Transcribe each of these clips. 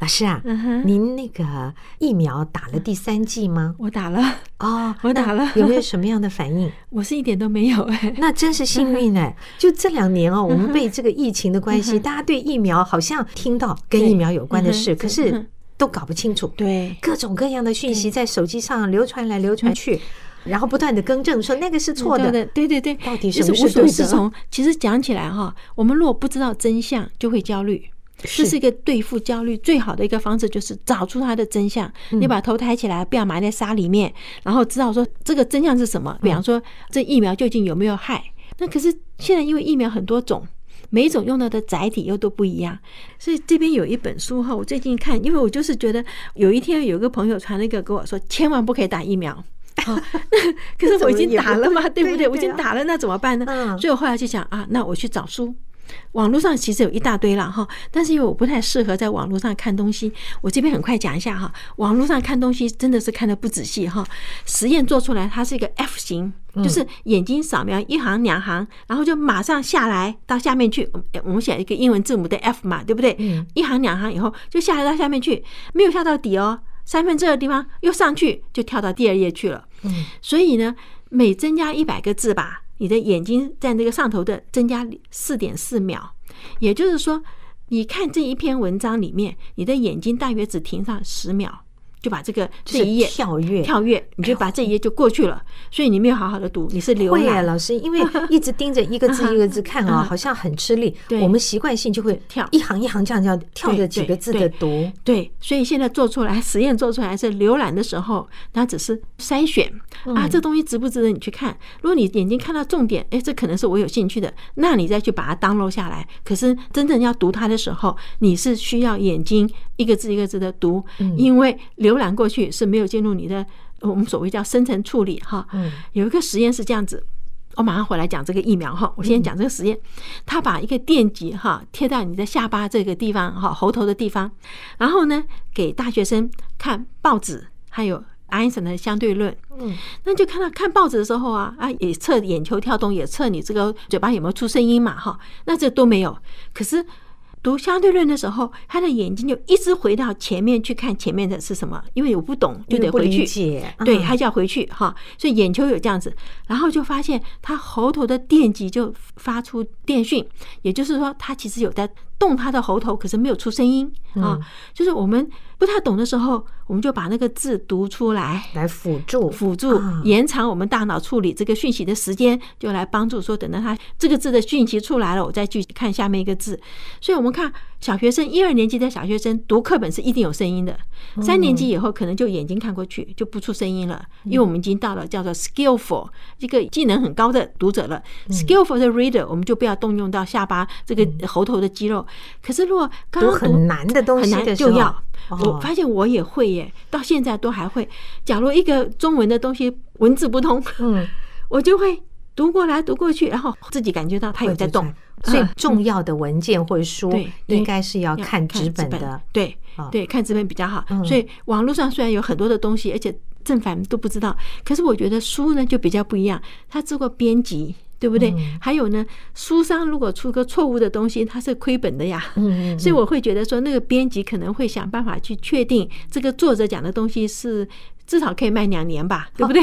老师啊，嗯、您那个疫苗打了第三剂吗？我打了哦，我打了，有没有什么样的反应？我是一点都没有哎，那真是幸运哎！就这两年哦，我们被这个疫情的关系，大家对疫苗好像听到跟疫苗有关的事，可是都搞不清楚。对，各种各样的讯息在手机上流传来流传去，然后不断的更正说那个是错的。对对对，到底什么是对的？其实讲起来哈，我们如果不知道真相，就会焦虑。这是一个对付焦虑最好的一个方式，就是找出它的真相。你把头抬起来，不要埋在沙里面，然后知道说这个真相是什么。比方说，这疫苗究竟有没有害？那可是现在因为疫苗很多种，每一种用到的载体又都不一样，所以这边有一本书哈，我最近看，因为我就是觉得有一天有个朋友传了一个给我说，千万不可以打疫苗。可是我已经 打了嘛，对不对？我已经打了，那怎么办呢？所以我后来就想啊，那我去找书。网络上其实有一大堆了哈，但是因为我不太适合在网络上看东西，我这边很快讲一下哈。网络上看东西真的是看的不仔细哈。实验做出来，它是一个 F 型，就是眼睛扫描一行两行，然后就马上下来到下面去。我们写一个英文字母的 F 嘛，对不对？一行两行以后就下来到下面去，没有下到底哦，三分之二的地方又上去，就跳到第二页去了。所以呢，每增加一百个字吧。你的眼睛在那个上头的增加四点四秒，也就是说，你看这一篇文章里面，你的眼睛大约只停上十秒。就把这个这一页跳跃跳跃，你就把这一页就过去了，所以你没有好好的读，你是浏览。老师，因为 一直盯着一个字一个字看啊，好像很吃力。对，我们习惯性就会跳一行一行这样这样跳着几个字的读。对，所以现在做出来实验做出来是浏览的时候，它只是筛选啊，这东西值不值得你去看？如果你眼睛看到重点，哎，这可能是我有兴趣的，那你再去把它 download 下来。可是真正要读它的时候，你是需要眼睛一个字一个字的读，因为。浏览过去是没有进入你的，我们所谓叫深层处理哈。有一个实验是这样子，我马上回来讲这个疫苗哈。我先讲这个实验，他把一个电极哈贴在你的下巴这个地方哈，喉头的地方，然后呢给大学生看报纸，还有爱因斯坦的相对论。嗯，那就看到看报纸的时候啊啊，也测眼球跳动，也测你这个嘴巴有没有出声音嘛哈。那这都没有，可是。读相对论的时候，他的眼睛就一直回到前面去看前面的是什么，因为我不懂就得回去，对，他就要回去哈，所以眼球有这样子，然后就发现他喉头的电极就发出电讯，也就是说他其实有在动他的喉头，可是没有出声音啊，就是我们。不太懂的时候，我们就把那个字读出来，来辅助辅助延长我们大脑处理这个讯息的时间，就来帮助说，等到他这个字的讯息出来了，我再去看下面一个字。所以，我们看小学生一二年级的小学生读课本是一定有声音的，三年级以后可能就眼睛看过去就不出声音了，因为我们已经到了叫做 skillful 一个技能很高的读者了。skillful 的 reader 我们就不要动用到下巴这个喉头的肌肉。可是如果刚刚读很难的东西就要。我发现我也会耶，到现在都还会。假如一个中文的东西文字不通，嗯，我就会读过来读过去，然后自己感觉到它有在动。所以重要的文件或者书，应该是要看纸本的。对对，看纸本比较好。所以网络上虽然有很多的东西，而且正反都不知道，可是我觉得书呢就比较不一样，它经过编辑。对不对？还有呢，书商如果出个错误的东西，它是亏本的呀。嗯，所以我会觉得说，那个编辑可能会想办法去确定这个作者讲的东西是至少可以卖两年吧，对不对？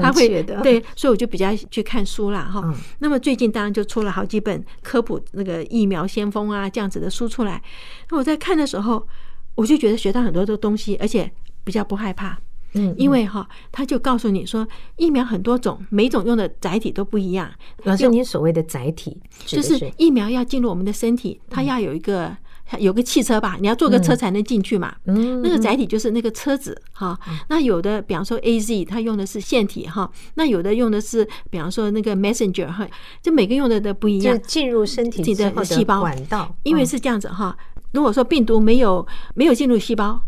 他会的。对，所以我就比较去看书啦。哈。那么最近当然就出了好几本科普那个疫苗先锋啊这样子的书出来。那我在看的时候，我就觉得学到很多的东西，而且比较不害怕。嗯，因为哈，他就告诉你说，疫苗很多种，每种用的载体都不一样。老师，您所谓的载体，就是疫苗要进入我们的身体，它要有一个有个汽车吧，你要坐个车才能进去嘛。嗯，那个载体就是那个车子哈。那有的，比方说 AZ，它用的是腺体哈。那有的用的是，比方说那个 Messenger 哈，就每个用的都不一样。进入身体的细胞管道，因为是这样子哈。如果说病毒没有没有进入细胞，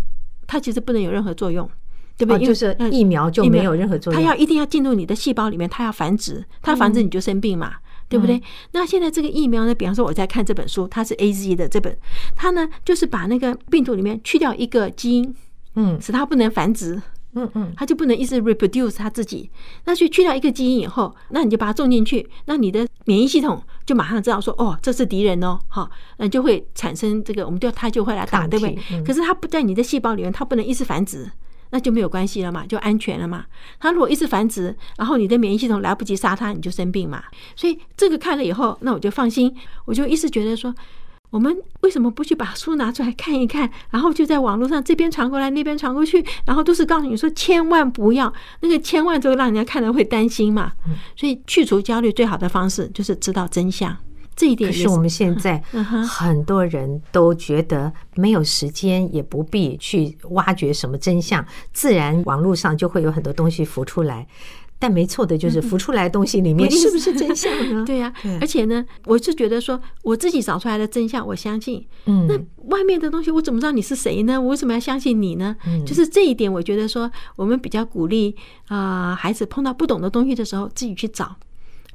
它其实不能有任何作用。对不对？就是疫苗就没有任何作用。它要一定要进入你的细胞里面，它要繁殖，它繁殖你就生病嘛，对不对？那现在这个疫苗呢？比方说我在看这本书，它是 AZ 的这本，它呢就是把那个病毒里面去掉一个基因，嗯，使它不能繁殖，嗯嗯，它就不能一直 reproduce 它自己。那去去掉一个基因以后，那你就把它种进去，那你的免疫系统就马上知道说，哦，这是敌人哦，好，那就会产生这个，我们就它就会来打，对不对？可是它不在你的细胞里面，它不能一直繁殖。那就没有关系了嘛，就安全了嘛。它如果一直繁殖，然后你的免疫系统来不及杀它，你就生病嘛。所以这个看了以后，那我就放心，我就一直觉得说，我们为什么不去把书拿出来看一看，然后就在网络上这边传过来，那边传过去，然后都是告诉你说千万不要，那个千万就让人家看了会担心嘛。所以去除焦虑最好的方式就是知道真相。这一点是我们现在很多人都觉得没有时间，也不必去挖掘什么真相，自然网络上就会有很多东西浮出来。但没错的就是浮出来的东西里面是不是真相呢？对呀，而且呢，我是觉得说我自己找出来的真相，我相信。嗯，那外面的东西我怎么知道你是谁呢？我为什么要相信你呢？就是这一点，我觉得说我们比较鼓励啊，孩子碰到不懂的东西的时候，自己去找。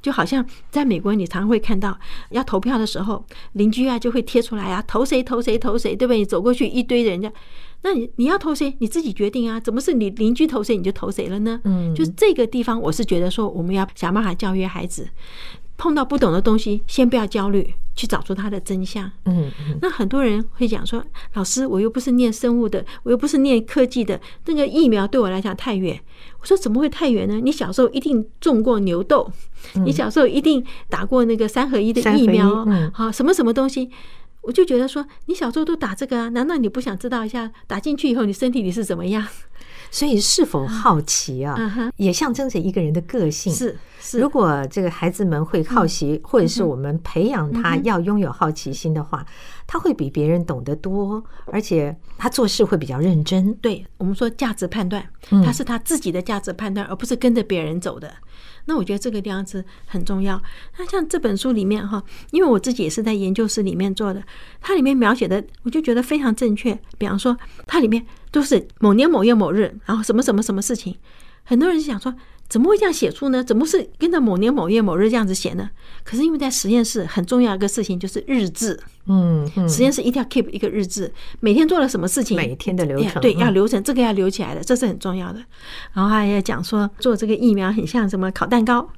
就好像在美国，你常常会看到要投票的时候，邻居啊就会贴出来啊，投谁投谁投谁，对不对？你走过去一堆人家，那你你要投谁，你自己决定啊，怎么是你邻居投谁你就投谁了呢？嗯，就是这个地方，我是觉得说，我们要想办法教育孩子。碰到不懂的东西，先不要焦虑，去找出它的真相。嗯，那很多人会讲说：“老师，我又不是念生物的，我又不是念科技的，那个疫苗对我来讲太远。”我说：“怎么会太远呢？你小时候一定种过牛痘，你小时候一定打过那个三合一的疫苗，好，什么什么东西？”我就觉得说，你小时候都打这个啊，难道你不想知道一下打进去以后你身体里是怎么样？所以是否好奇啊，也象征着一个人的个性。是是。如果这个孩子们会好奇，或者是我们培养他要拥有好奇心的话，他会比别人懂得多，而且他做事会比较认真。对，我们说价值判断，他是他自己的价值判断，而不是跟着别人走的。那我觉得这个样子很重要。那像这本书里面哈，因为我自己也是在研究室里面做的，它里面描写的我就觉得非常正确。比方说，它里面都是某年某月某日，然后什么什么什么事情，很多人就想说。怎么会这样写出呢？怎么是跟着某年某月某日这样子写呢？可是因为在实验室很重要一个事情就是日志，嗯，实验室一定要 keep 一个日志，每天做了什么事情，每天的流程，对，要流程，这个要留起来的，这是很重要的。然后还要讲说做这个疫苗很像什么烤蛋糕，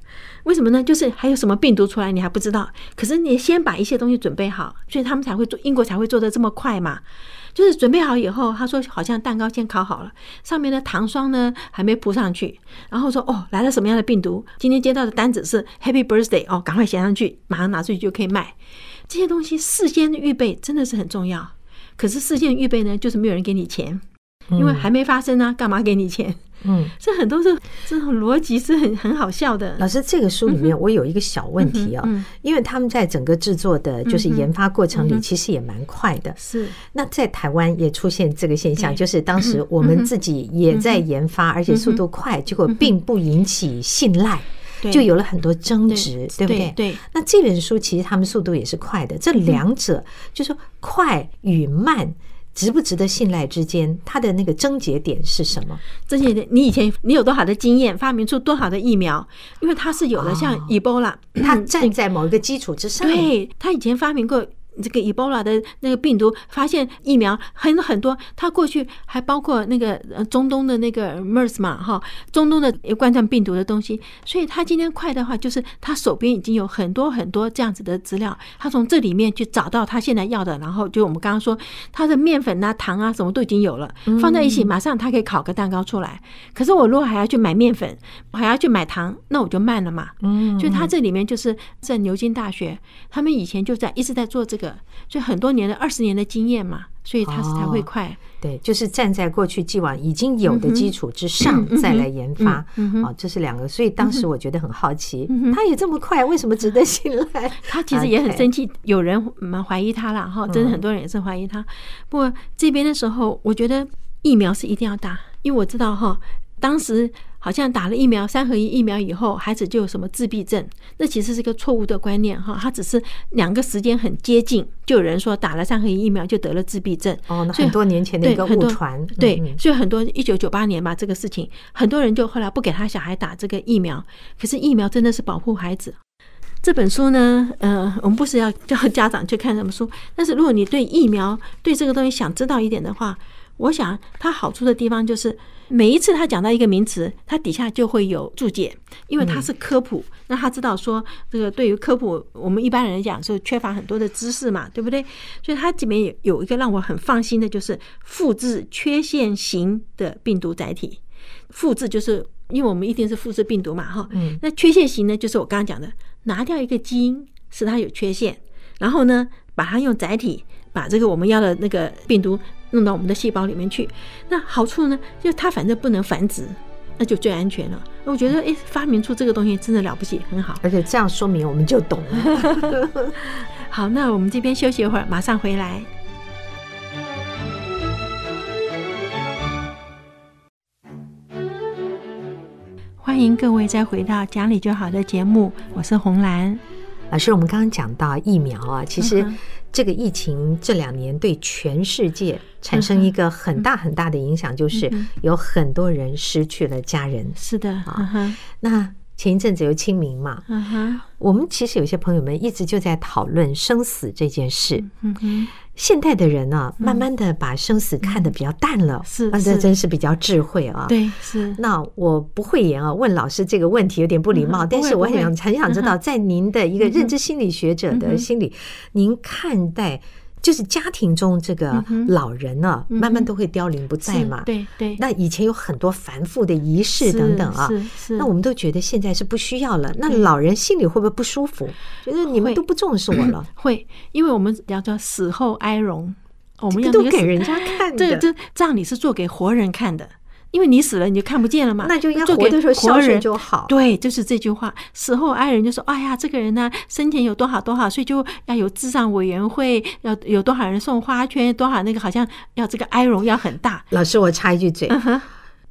为什么呢？就是还有什么病毒出来你还不知道，可是你先把一些东西准备好，所以他们才会做，英国才会做的这么快嘛。就是准备好以后，他说好像蛋糕先烤好了，上面的糖霜呢还没铺上去，然后说哦，来了什么样的病毒，今天接到的单子是 Happy Birthday 哦，赶快写上去，马上拿出去就可以卖。这些东西事先预备真的是很重要，可是事先预备呢，就是没有人给你钱，因为还没发生呢，干嘛给你钱？嗯，这很多是这种逻辑是很很好笑的。老师，这个书里面我有一个小问题啊，因为他们在整个制作的，就是研发过程里，其实也蛮快的。是。那在台湾也出现这个现象，就是当时我们自己也在研发，而且速度快，结果并不引起信赖，就有了很多争执，对不对？对。那这本书其实他们速度也是快的，这两者就是说快与慢。值不值得信赖之间，它的那个症结点是什么？症结点，你以前你有多好的经验，发明出多好的疫苗？因为它是有了，像 Ebola，它站在某一个基础之上。对，它以前发明过。这个 Ebola 的那个病毒，发现疫苗很很多，它过去还包括那个中东的那个 MERS 嘛，哈，中东的冠状病毒的东西，所以他今天快的话，就是他手边已经有很多很多这样子的资料，他从这里面去找到他现在要的，然后就我们刚刚说，他的面粉啊、糖啊什么都已经有了，放在一起，马上他可以烤个蛋糕出来。可是我如果还要去买面粉，我还要去买糖，那我就慢了嘛。嗯，就他这里面就是在牛津大学，他们以前就在一直在做这个。就很多年的二十年的经验嘛，所以它才会快。哦、对，就是站在过去既往已经有的基础之上再来研发。啊、嗯这是两个。所以当时我觉得很好奇，嗯、他也这么快，为什么值得信赖？他其实也很生气，有人蛮怀疑他了哈，真的很多人也是怀疑他。不过这边的时候，我觉得疫苗是一定要打，因为我知道哈，当时。好像打了疫苗，三合一疫苗以后，孩子就有什么自闭症？那其实是个错误的观念哈。他只是两个时间很接近，就有人说打了三合一疫苗就得了自闭症。哦，那很多年前的一个误传。对，所以很多一九九八年吧，这个事情很多人就后来不给他小孩打这个疫苗。可是疫苗真的是保护孩子。这本书呢，呃，我们不是要叫家长去看什么书，但是如果你对疫苗对这个东西想知道一点的话，我想它好处的地方就是。每一次他讲到一个名词，它底下就会有注解，因为他是科普，那他知道说这个对于科普，我们一般人讲是缺乏很多的知识嘛，对不对？所以它里面有有一个让我很放心的，就是复制缺陷型的病毒载体。复制就是因为我们一定是复制病毒嘛，哈，那缺陷型呢，就是我刚刚讲的，拿掉一个基因使它有缺陷，然后呢，把它用载体把这个我们要的那个病毒。弄到我们的细胞里面去，那好处呢？就它反正不能繁殖，那就最安全了。我觉得，哎，发明出这个东西真的了不起，很好。而且这样说明我们就懂了。好，那我们这边休息一会儿，马上回来。欢迎各位再回到讲理就好的节目，我是红兰老师。我们刚刚讲到疫苗啊，其实。这个疫情这两年对全世界产生一个很大很大的影响，就是有很多人失去了家人。是的啊，那前一阵子又清明嘛，我们其实有些朋友们一直就在讨论生死这件事。嗯现代的人呢，慢慢的把生死看得比较淡了，是，这真是比较智慧啊。对，是。那我不会言啊，问老师这个问题有点不礼貌，但是我很想很想知道，在您的一个认知心理学者的心里，您看待。就是家庭中这个老人呢，慢慢都会凋零不在嘛。对对。那以前有很多繁复的仪式等等啊，那我们都觉得现在是不需要了。那老人心里会不会不舒服？觉得你们都不重视我了？会，因为我们叫做死后哀荣，我们要都给人家看的。这这葬礼是做给活人看的。因为你死了，你就看不见了嘛。那就应该活的时候孝顺就好。对，就是这句话。死后爱人就说：“哎呀，这个人呢，生前有多好多好，所以就要有智障委员会，要有多少人送花圈，多少那个好像要这个哀荣要很大。”老师，我插一句嘴，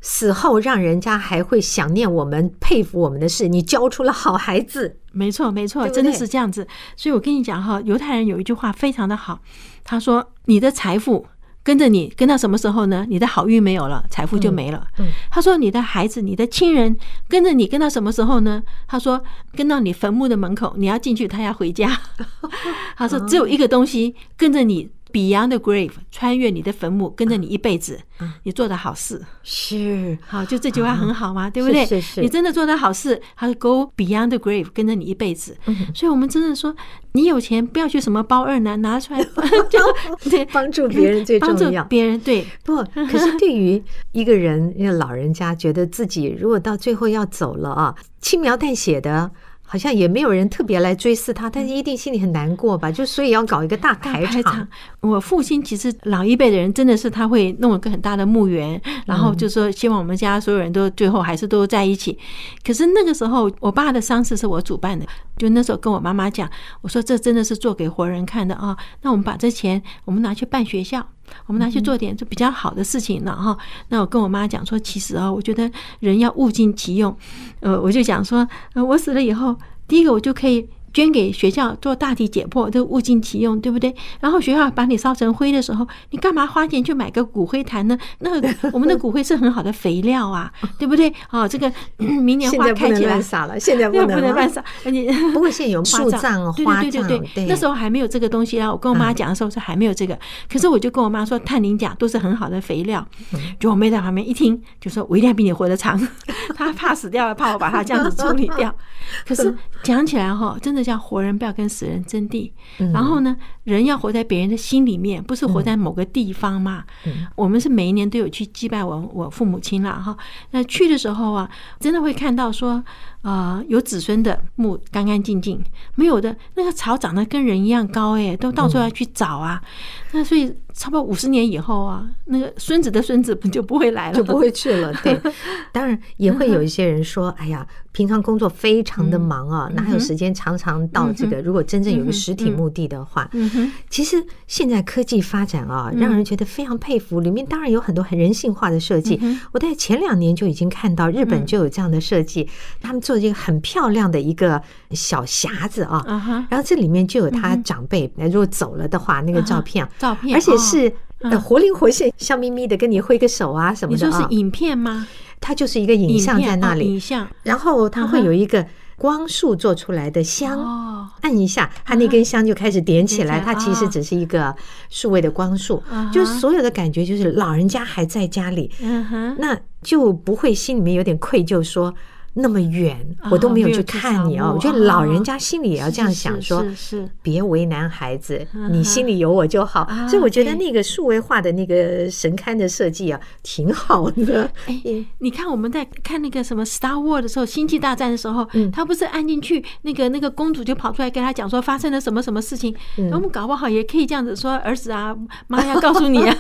死后让人家还会想念我们、佩服我们的事，你教出了好孩子。没错，没错，真的是这样子。所以我跟你讲哈，犹太人有一句话非常的好，他说：“你的财富。”跟着你跟到什么时候呢？你的好运没有了，财富就没了。他说：“你的孩子、你的亲人跟着你跟到什么时候呢？”他说：“跟到你坟墓的门口，你要进去，他要回家。”他说：“只有一个东西跟着你。” Beyond the grave，穿越你的坟墓，跟着你一辈子，你做的好事是好，就这句话很好嘛，对不对？是是，你真的做的好事，他说 Go beyond the grave，跟着你一辈子。所以，我们真的说，你有钱不要去什么包二男，拿出来就 对，帮助别人最重要。别人对，不，可是对于一个人，一个老人家，觉得自己如果到最后要走了啊，轻描淡写的。好像也没有人特别来追思他，但是一定心里很难过吧？就所以要搞一个大排场。我父亲其实老一辈的人真的是他会弄一个很大的墓园，然后就说希望我们家所有人都最后还是都在一起。可是那个时候，我爸的丧事是我主办的，就那时候跟我妈妈讲，我说这真的是做给活人看的啊！那我们把这钱我们拿去办学校。我们拿去做点就比较好的事情了哈。那我跟我妈讲说，其实啊，我觉得人要物尽其用。呃，我就讲说，呃，我死了以后，第一个我就可以。捐给学校做大体解剖，都物尽其用，对不对？然后学校把你烧成灰的时候，你干嘛花钱去买个骨灰坛呢？那我们的骨灰是很好的肥料啊，对不对？哦，这个 明年花开起来，现在不能乱撒了，现在 不能乱撒。你不过现在有树葬、花葬，对对对，那时候还没有这个东西啊。我跟我妈讲的时候是还没有这个，可是我就跟我妈说，碳磷钾都是很好的肥料。就我妹在旁边一听，就说我一定要比你活得长，她怕死掉了，怕我把她这样子处理掉。可是讲起来哈，真的。叫活人不要跟死人争地，然后呢，人要活在别人的心里面，不是活在某个地方嘛。我们是每一年都有去祭拜我我父母亲了哈。那去的时候啊，真的会看到说。啊、呃，有子孙的墓干干净净，没有的那个草长得跟人一样高哎，都到处要去找啊。那所以差不多五十年以后啊，那个孙子的孙子不就不会来了，就不会去了。对，当然也会有一些人说：“哎呀，平常工作非常的忙啊，哪有时间常常到这个？如果真正有个实体墓地的话，其实现在科技发展啊，让人觉得非常佩服。里面当然有很多很人性化的设计。我在前两年就已经看到日本就有这样的设计，他们做这个很漂亮的一个小匣子啊，然后这里面就有他长辈如果走了的话，那个照片，照片，而且。是呃，活灵活现、笑眯眯的跟你挥个手啊什么的。你说是影片吗？它就是一个影像在那里，影像。然后它会有一个光束做出来的香，按一下，它那根香就开始点起来。它其实只是一个数位的光束，就是所有的感觉就是老人家还在家里，那就不会心里面有点愧疚说。那么远，我都没有去看你哦。我觉得老人家心里也要这样想，说是别为难孩子，你心里有我就好。所以我觉得那个数位化的那个神龛的设计啊，挺好的。哎，你看我们在看那个什么 Star Wars 的时候，星际大战的时候，他不是按进去，那个那个公主就跑出来跟他讲说发生了什么什么事情。我们搞不好也可以这样子说，儿子啊，妈要告诉你啊，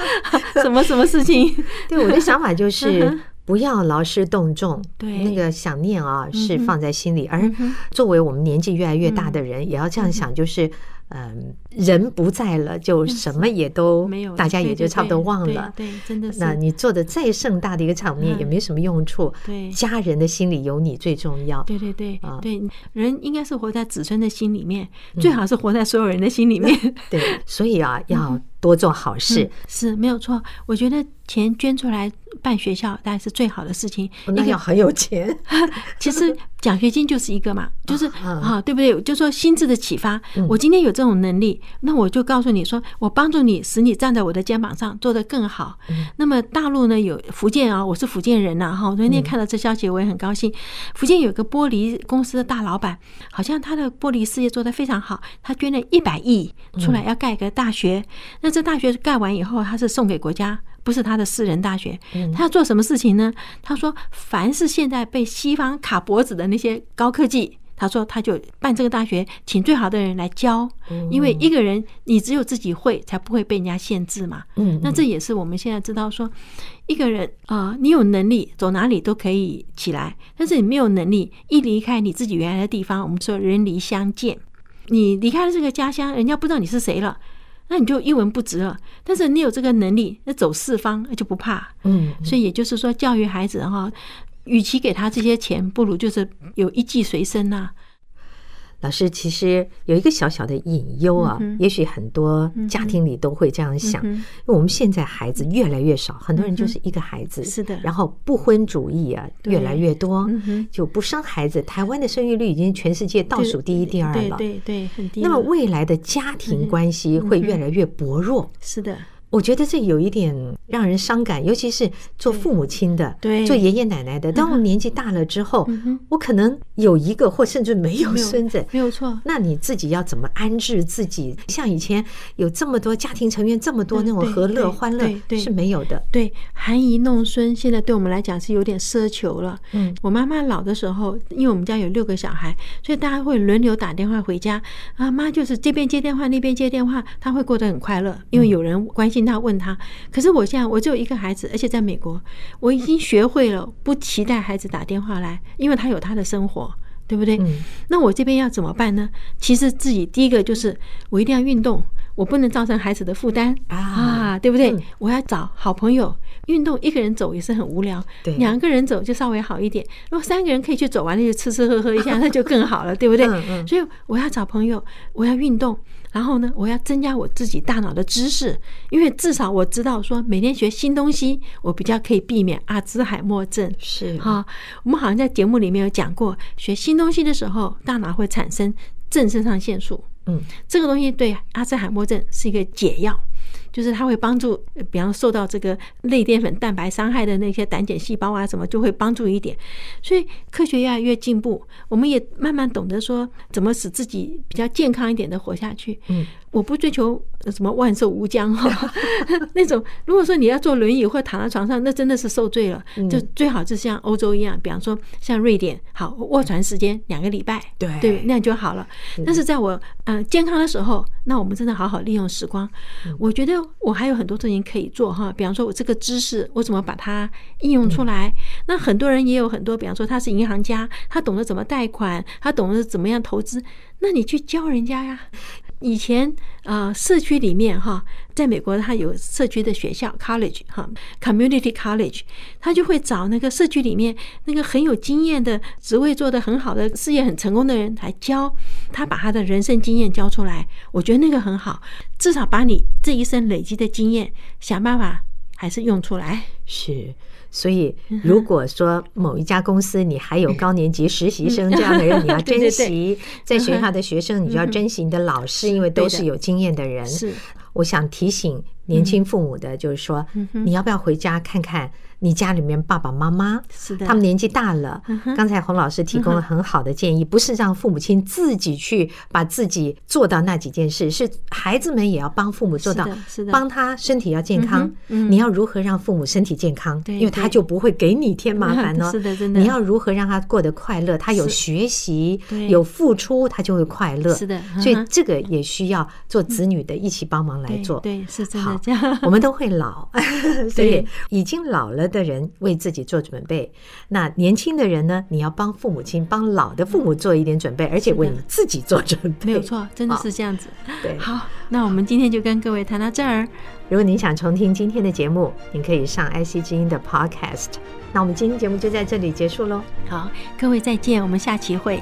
什么什么事情。对，我的想法就是。不要劳师动众，对那个想念啊，是放在心里。而作为我们年纪越来越大的人，也要这样想，就是。嗯，人不在了，就什么也都没有，大家也就差不多忘了。对，真的是。那你做的再盛大的一个场面，也没什么用处。对，家人的心里有你最重要。对对对啊，对，人应该是活在子孙的心里面，最好是活在所有人的心里面。对，所以啊，要多做好事是没有错。我觉得钱捐出来办学校，当然是最好的事情。那要很有钱。其实奖学金就是一个嘛，就是啊，对不对？就说心智的启发。我今天有这种能力，那我就告诉你说，我帮助你，使你站在我的肩膀上，做得更好。那么大陆呢，有福建啊，我是福建人呐，哈。昨天看到这消息，我也很高兴。福建有个玻璃公司的大老板，好像他的玻璃事业做得非常好，他捐了一百亿出来要盖一个大学。那这大学盖完以后，他是送给国家，不是他的私人大学。他要做什么事情呢？他说，凡是现在被西方卡脖子的那些高科技。他说，他就办这个大学，请最好的人来教，因为一个人你只有自己会，才不会被人家限制嘛。嗯，那这也是我们现在知道说，一个人啊，你有能力走哪里都可以起来，但是你没有能力，一离开你自己原来的地方，我们说人离乡见，你离开了这个家乡，人家不知道你是谁了，那你就一文不值了。但是你有这个能力，那走四方那就不怕。嗯，所以也就是说，教育孩子哈。与其给他这些钱，不如就是有一技随身呐。老师其实有一个小小的隐忧啊，也许很多家庭里都会这样想，因为我们现在孩子越来越少，很多人就是一个孩子，是的，然后不婚主义啊越来越多，就不生孩子。台湾的生育率已经全世界倒数第一、第二了，对对，很低。那么未来的家庭关系会越来越薄弱，是的。我觉得这有一点让人伤感，尤其是做父母亲的，对，做爷爷奶奶的。当我们年纪大了之后，我可能有一个或甚至没有孙子，没有错。那你自己要怎么安置自己？像以前有这么多家庭成员，这么多那种和乐欢乐是没有的。对，含饴弄孙，现在对我们来讲是有点奢求了。嗯，我妈妈老的时候，因为我们家有六个小孩，所以大家会轮流打电话回家。啊，妈就是这边接电话，那边接电话，她会过得很快乐，因为有人关心。他问他，可是我现在我只有一个孩子，而且在美国，我已经学会了不期待孩子打电话来，因为他有他的生活，对不对？那我这边要怎么办呢？其实自己第一个就是我一定要运动，我不能造成孩子的负担啊，对不对？我要找好朋友运动，一个人走也是很无聊，两个人走就稍微好一点。如果三个人可以去走完，了就吃吃喝喝一下，那就更好了，对不对？所以我要找朋友，我要运动。然后呢，我要增加我自己大脑的知识，因为至少我知道说每天学新东西，我比较可以避免阿兹海默症。是哈，我们好像在节目里面有讲过，学新东西的时候，大脑会产生正肾上腺素。嗯，这个东西对阿兹海默症是一个解药。就是它会帮助，比方受到这个类淀粉蛋白伤害的那些胆碱细胞啊，什么就会帮助一点。所以科学越来越进步，我们也慢慢懂得说怎么使自己比较健康一点的活下去。嗯，我不追求什么万寿无疆哈，那种如果说你要坐轮椅或躺在床上，那真的是受罪了。就最好就像欧洲一样，比方说像瑞典，好卧床时间两个礼拜，对对，那样就好了。但是在我呃健康的时候，那我们真的好好利用时光。我觉得我还有很多事情可以做哈，比方说我这个知识我怎么把它应用出来？那很多人也有很多，比方说他是银行家，他懂得怎么贷款，他懂得怎么样投资，那你去教人家呀。以前啊，社区里面哈，在美国他有社区的学校 college 哈，community college，他就会找那个社区里面那个很有经验的职位做得很好的事业很成功的人来教他，把他的人生经验教出来。我觉得那个很好，至少把你这一生累积的经验想办法还是用出来。是。所以，如果说某一家公司你还有 高年级实习生这样的人，你要珍惜；在学校的学生，你就要珍惜你的老师，因为都是有经验的人。是，我想提醒年轻父母的，就是说，你要不要回家看看？你家里面爸爸妈妈，是的，他们年纪大了。刚才洪老师提供了很好的建议，不是让父母亲自己去把自己做到那几件事，是孩子们也要帮父母做到，是的，帮他身体要健康。你要如何让父母身体健康？因为他就不会给你添麻烦呢。是的，真的。你要如何让他过得快乐？他有学习，有付出，他就会快乐。是的，所以这个也需要做子女的一起帮忙来做。对，是真的这样。我们都会老，所以已经老了的人为自己做准备，那年轻的人呢？你要帮父母亲、帮老的父母做一点准备，而且为你自己做准备。没有错，真的是这样子。对，好，那我们今天就跟各位谈到这儿。如果您想重听今天的节目，您可以上 IC 之音的 Podcast。那我们今天节目就在这里结束喽。好，各位再见，我们下期会。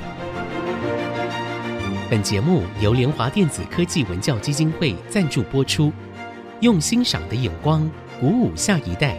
本节目由联华电子科技文教基金会赞助播出，用欣赏的眼光。鼓舞下一代，